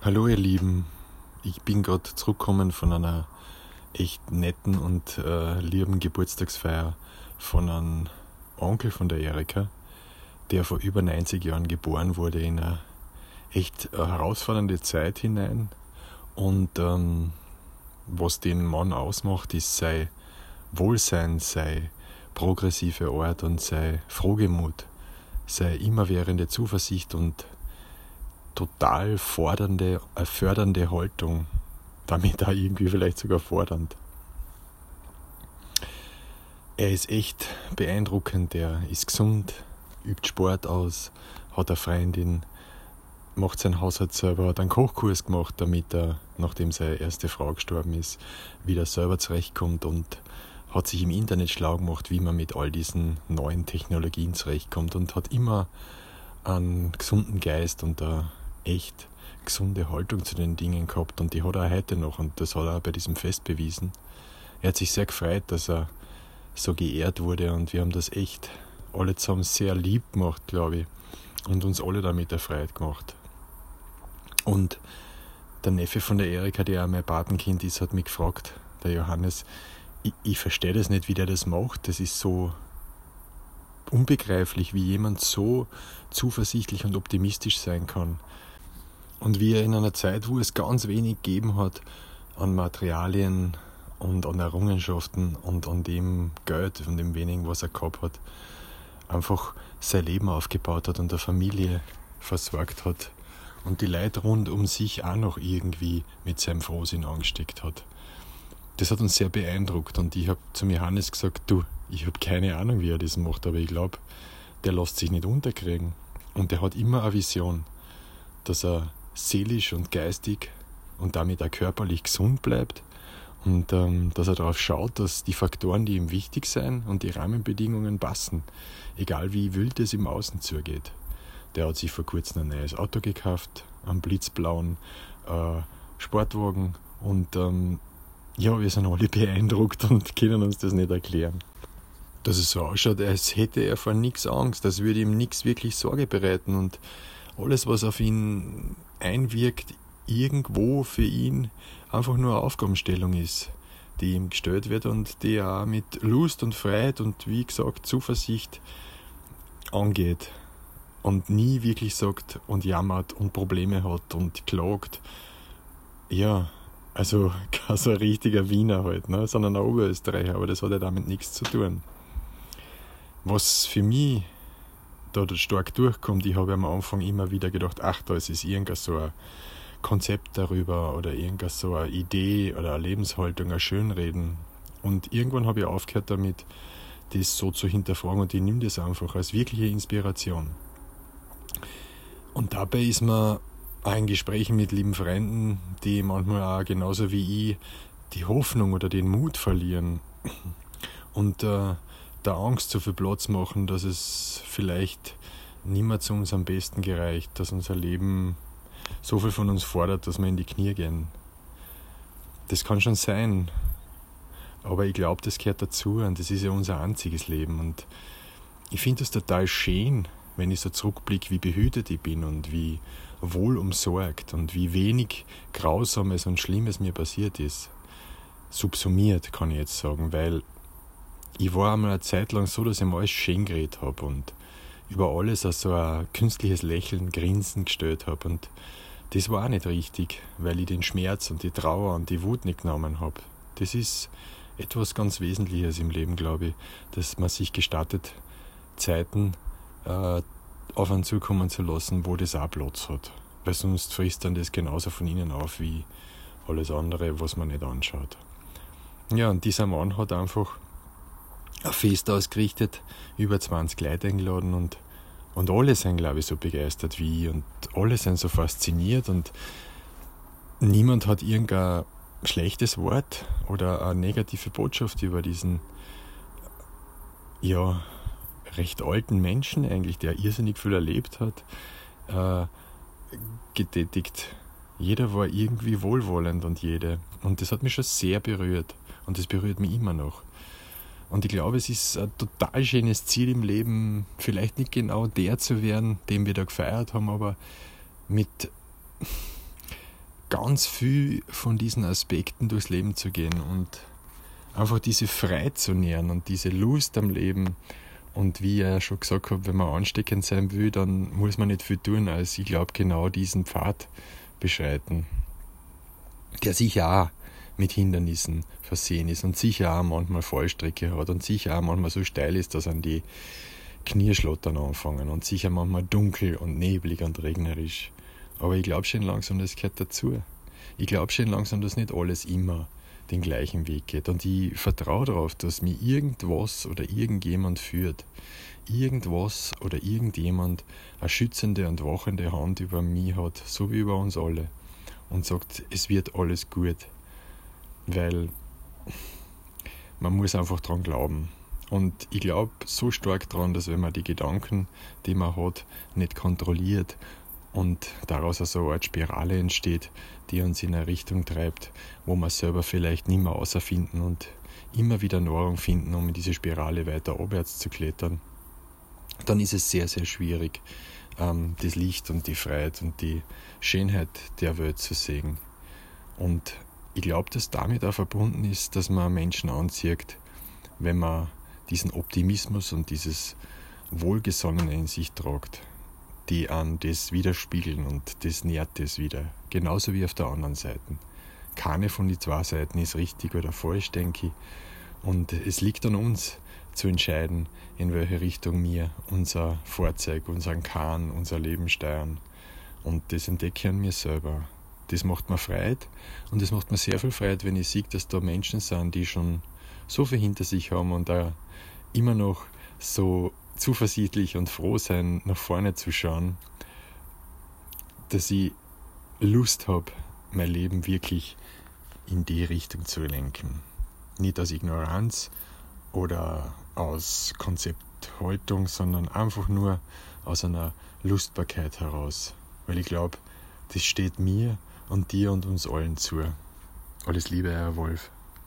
Hallo ihr Lieben, ich bin gerade zurückgekommen von einer echt netten und äh, lieben Geburtstagsfeier von einem Onkel von der Erika, der vor über 90 Jahren geboren wurde in eine echt herausfordernde Zeit hinein. Und ähm, was den Mann ausmacht, ist sein Wohlsein, sei progressive Art und sei Frohgemut, sei immerwährende Zuversicht und total fordernde, äh, fördernde Haltung. Damit auch irgendwie vielleicht sogar fordernd. Er ist echt beeindruckend, er ist gesund, übt Sport aus, hat eine Freundin, macht seinen Haushalt selber, hat einen Kochkurs gemacht, damit er, nachdem seine erste Frau gestorben ist, wieder selber zurechtkommt und hat sich im Internet schlau gemacht, wie man mit all diesen neuen Technologien zurechtkommt und hat immer einen gesunden Geist und eine echt gesunde Haltung zu den Dingen gehabt und die hat er heute noch und das hat er auch bei diesem Fest bewiesen. Er hat sich sehr gefreut, dass er so geehrt wurde und wir haben das echt alle zusammen sehr lieb gemacht, glaube ich, und uns alle damit erfreut gemacht. Und der Neffe von der Erika, der auch mein Patenkind ist, hat mich gefragt, der Johannes, ich, ich verstehe das nicht, wie der das macht. Das ist so unbegreiflich, wie jemand so zuversichtlich und optimistisch sein kann. Und wie er in einer Zeit, wo es ganz wenig gegeben hat an Materialien und an Errungenschaften und an dem Geld, von dem wenigen, was er gehabt hat, einfach sein Leben aufgebaut hat und eine Familie versorgt hat und die Leute rund um sich auch noch irgendwie mit seinem Frohsinn angesteckt hat. Das hat uns sehr beeindruckt und ich habe zum Johannes gesagt, du, ich habe keine Ahnung, wie er das macht, aber ich glaube, der lässt sich nicht unterkriegen und der hat immer eine Vision, dass er seelisch und geistig und damit auch körperlich gesund bleibt und ähm, dass er darauf schaut, dass die Faktoren, die ihm wichtig sind und die Rahmenbedingungen passen, egal wie wild es im Außen zugeht. Der hat sich vor kurzem ein neues Auto gekauft, einen blitzblauen äh, Sportwagen und ähm, ja, wir sind alle beeindruckt und können uns das nicht erklären. Dass es so ausschaut, als hätte er vor nichts Angst, als würde ihm nichts wirklich Sorge bereiten und alles, was auf ihn einwirkt, irgendwo für ihn einfach nur eine Aufgabenstellung ist, die ihm gestellt wird und die er mit Lust und Freiheit und wie gesagt Zuversicht angeht und nie wirklich sagt und jammert und Probleme hat und klagt. Ja, also kein so richtiger Wiener halt, ne? sondern ein Oberösterreicher, aber das hat ja damit nichts zu tun. Was für mich da stark durchkommt, ich habe am Anfang immer wieder gedacht, ach, da ist irgendein so ein Konzept darüber oder irgendeine so eine Idee oder eine Lebenshaltung, ein Schönreden. Und irgendwann habe ich aufgehört damit, das so zu hinterfragen und ich nehme das einfach als wirkliche Inspiration. Und dabei ist mir auch in Gesprächen mit lieben Freunden, die manchmal auch genauso wie ich die Hoffnung oder den Mut verlieren und äh, der Angst so viel Platz machen, dass es vielleicht niemand zu uns am besten gereicht, dass unser Leben so viel von uns fordert, dass wir in die Knie gehen. Das kann schon sein, aber ich glaube, das gehört dazu und das ist ja unser einziges Leben. Und ich finde es total schön, wenn ich so zurückblicke, wie behütet ich bin und wie wohl umsorgt und wie wenig Grausames und Schlimmes mir passiert ist. Subsumiert, kann ich jetzt sagen, weil ich war einmal eine Zeit lang so, dass ich mir alles schön geredet habe und über alles auch so ein künstliches Lächeln, Grinsen gestellt habe. Und das war auch nicht richtig, weil ich den Schmerz und die Trauer und die Wut nicht genommen habe. Das ist etwas ganz Wesentliches im Leben, glaube ich, dass man sich gestattet, Zeiten äh, auf einen zukommen zu lassen, wo das auch Platz hat. Weil sonst frisst dann das genauso von innen auf wie alles andere, was man nicht anschaut. Ja, und dieser Mann hat einfach ein Fest ausgerichtet, über 20 Leute eingeladen und, und alle sind, glaube ich, so begeistert wie ich und alle sind so fasziniert und niemand hat irgendein schlechtes Wort oder eine negative Botschaft über diesen, ja, recht alten Menschen eigentlich, der irrsinnig viel erlebt hat, äh, getätigt. Jeder war irgendwie wohlwollend und jede. Und das hat mich schon sehr berührt. Und das berührt mich immer noch. Und ich glaube, es ist ein total schönes Ziel im Leben, vielleicht nicht genau der zu werden, den wir da gefeiert haben, aber mit, ganz viel von diesen Aspekten durchs Leben zu gehen und einfach diese Freiheit zu nähern und diese Lust am Leben. Und wie ich ja schon gesagt habe, wenn man ansteckend sein will, dann muss man nicht viel tun, als ich glaube, genau diesen Pfad beschreiten, der sicher auch mit Hindernissen versehen ist und sicher auch manchmal Fallstrecke hat und sicher auch manchmal so steil ist, dass an die Knieschlottern anfangen und sicher manchmal dunkel und neblig und regnerisch. Aber ich glaube schon langsam, das gehört dazu. Ich glaube schon langsam, dass nicht alles immer den gleichen Weg geht. Und ich vertraue darauf, dass mir irgendwas oder irgendjemand führt. Irgendwas oder irgendjemand eine schützende und wachende Hand über mich hat, so wie über uns alle. Und sagt, es wird alles gut. Weil man muss einfach dran glauben. Und ich glaube so stark daran, dass wenn man die Gedanken, die man hat, nicht kontrolliert und daraus also eine Art Spirale entsteht, die uns in eine Richtung treibt, wo wir selber vielleicht nicht mehr außerfinden und immer wieder Nahrung finden, um in diese Spirale weiter abwärts zu klettern, dann ist es sehr, sehr schwierig, ähm, das Licht und die Freiheit und die Schönheit der Welt zu sehen. Und ich glaube, dass damit auch verbunden ist, dass man Menschen anzieht, wenn man diesen Optimismus und dieses Wohlgesonnene in sich tragt die an das widerspiegeln und das nährt das wieder. Genauso wie auf der anderen Seite. Keine von den zwei Seiten ist richtig oder falsch, denke ich. Und es liegt an uns zu entscheiden, in welche Richtung wir unser Fahrzeug, unseren Kahn, unser Leben steuern. Und das entdecke ich an mir selber. Das macht mir Freude und es macht mir sehr viel Freude, wenn ich sehe, dass da Menschen sind, die schon so viel hinter sich haben und da immer noch so zuversichtlich und froh sein, nach vorne zu schauen, dass ich Lust habe, mein Leben wirklich in die Richtung zu lenken. Nicht aus Ignoranz oder aus Konzepthaltung, sondern einfach nur aus einer Lustbarkeit heraus. Weil ich glaube, das steht mir und dir und uns allen zu. Alles Liebe, Herr Wolf.